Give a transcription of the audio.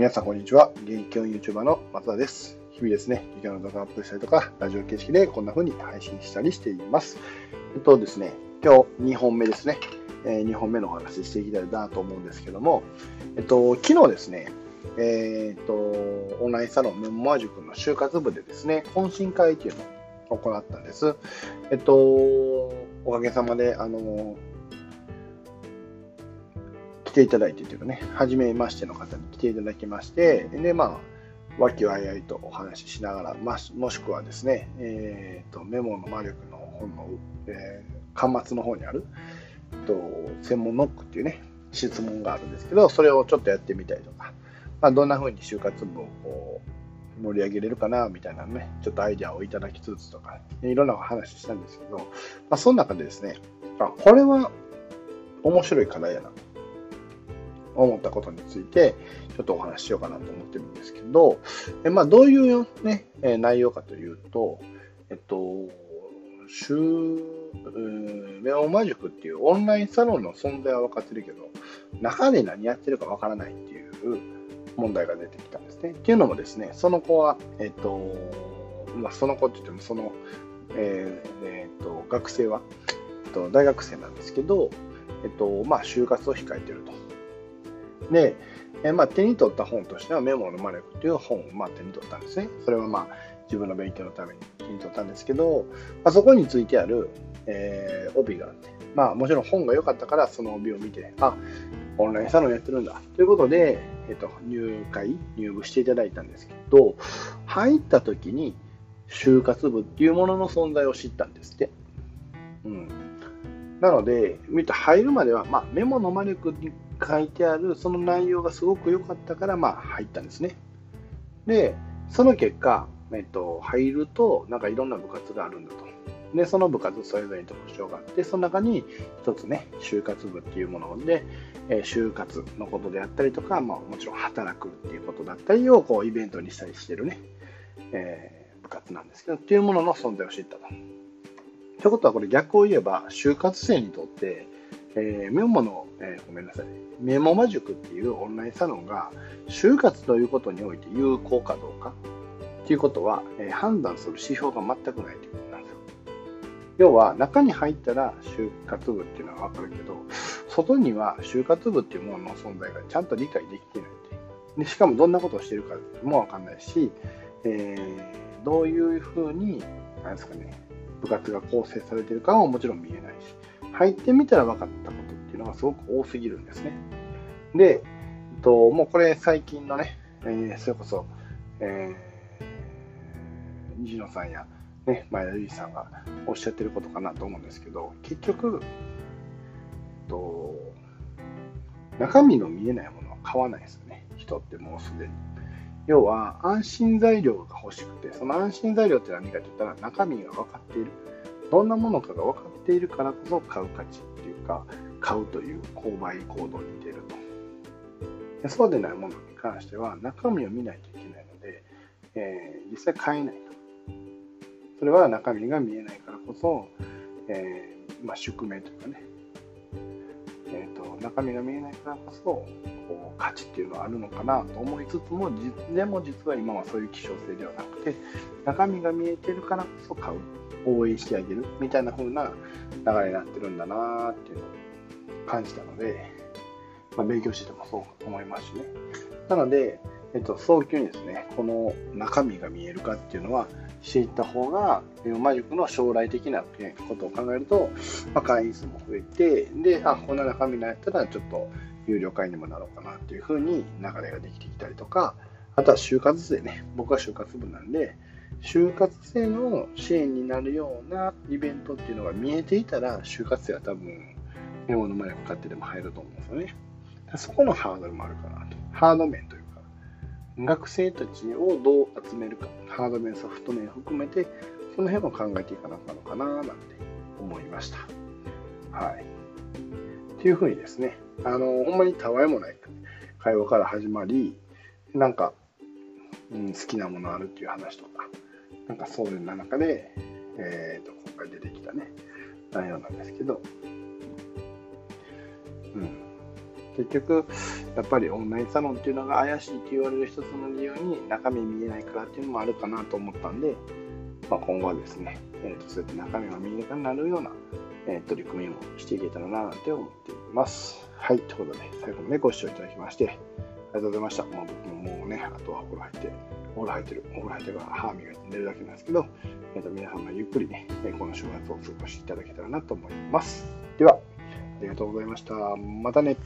皆さんこんにちは。現役教員 YouTuber の松田です。日々ですね、授業の動画アップしたりとか、ラジオ形式でこんな風に配信したりしています。えっとですね、今日2本目ですね。え2本目のお話ししていきたいなと思うんですけども、えっと、昨日ですね、えーっと、オンラインサロンメモア塾の就活部でですね、懇親会っていうのを行ったんです。えっと、おかげさまで、あの、来ていただいてというかね、初めましての方に来ていただきまして、で、まあ、和気あいあいとお話ししながら、まもしくはですね、えー、とメモの魔力の本の、えー、端末の方にある、と専門ノックっていうね、質問があるんですけど、それをちょっとやってみたりとか、まあ、どんな風に就活部をこう盛り上げれるかなみたいなね、ちょっとアイデアをいただきつつとか、いろんなお話ししたんですけど、まあ、その中でですね、あ、これは面白い課題やな。思ったことについて、ちょっとお話ししようかなと思ってるんですけど、えまあ、どういう、ね、え内容かというと、えっと、週、メオマ塾っていうオンラインサロンの存在は分かってるけど、中で何やってるか分からないっていう問題が出てきたんですね。っていうのもですね、その子は、えっと、まあ、その子って言っても、その、えーえーっと、学生は、えっと、大学生なんですけど、えっと、まあ、就活を控えてると。で、えまあ、手に取った本としては、メモの魔力という本をまあ手に取ったんですね。それはまあ、自分の勉強のために手に取ったんですけど、まあ、そこについてある、えー帯があって、まあ、もちろん本が良かったから、その帯を見て、あ、オンラインサロンやってるんだ。ということで、えっと、入会、入部していただいたんですけど、入った時に、就活部っていうものの存在を知ったんですって。うん。なので、見て入るまでは、まあ、メモの魔力書いてあるその内容がすごく良かったから、まあ、入ったんですね。で、その結果、えっと、入ると、なんかいろんな部活があるんだと。で、その部活それぞれに特徴があって、その中に一つね、就活部っていうもので、えー就活のことであったりとか、まあ、もちろん働くっていうことだったりをこうイベントにしたりしてるね、えー部活なんですけど、っていうものの存在を知ったと。ということは、これ逆を言えば、就活生にとって、えーメモの、えーごめんなさい、メモマ塾っていうオンラインサロンが、就活ということにおいて有効かどうかっていうことは、えー判断する指標が全くないということなんですよ。要は、中に入ったら就活部っていうのはわかるけど、外には就活部っていうものの存在がちゃんと理解できてないでしかもどんなことをしてるかもわかんないし、えーどういうふうに、なんですかね、部活が構成されてるかももちろん見えないし、入ってみたら分かったことっていうのがすごく多すぎるんですね。で、えっと、もうこれ最近のね、えーそれこそ、えー、西野さんや、ね、前田由里さんがおっしゃってることかなと思うんですけど、結局、えっと、中身の見えないものは買わないですよね。人ってもうすでに。要は安心材料が欲しくて、その安心材料って何かと言ったら中身が分かっている。どんなものかが分かっているからこそ買う価値っていうか、買うという購買行動に出ると。そうでないものに関しては中身を見ないといけないので、えー実際買えないと。それは中身が見えないからこそ、えーまあ、宿命というかね、中身が見えないからこそこう価値っていうのはあるのかなと思いつつもでも実は今はそういう希少性ではなくて中身が見えてるからこそ買う応援してあげるみたいな風な流れになってるんだなっていうのを感じたので、まあ、勉強しててもそう思いますしね。なので、えっと、早急にですねこの中身が見えるかっていうのはしていった方が、メオマ塾の将来的なことを考えると、まあ、会員数も増えて、で、あ、こんな中身のやったら、ちょっと有料会員にもなろうかなっていう風に流れができてきたりとか、あとは就活生ね、僕は就活部なんで、就活生の支援になるようなイベントっていうのが見えていたら、就活生は多分、メモの前を買ってでも入ると思うんですよね。そこのハードルもあるかなと。ハード面という、学生たちをどう集めるか、ハード面、ソフト面含めて、その辺も考えていかなかのかななんて思いました。はい。っていうふうにですね、あの、ほんまにたわいもない会話から始まり、なんか、うん、好きなものあるっていう話とか、なんかそういう中で、えー、と今回出てきたね、内容なんですけど、うん。結局、やっぱりオンラインサロンっていうのが怪しいって言われる一つの理由に中身見えないからっていうのもあるかなと思ったんで、まあ、今後はですね、えーと、そうやって中身が見えなくなるような、えー、取り組みをしていけたらなって思っています。はい、ということで、最後までご視聴いただきまして、ありがとうございました。まあ、僕ももうね、あとはお風呂入って、お風呂入ってる、お風呂入ってるから歯磨いて寝るだけなんですけど、えーと、皆さんがゆっくりね、この週末を過ごしていただけたらなと思います。では、ありがとうございました。またね。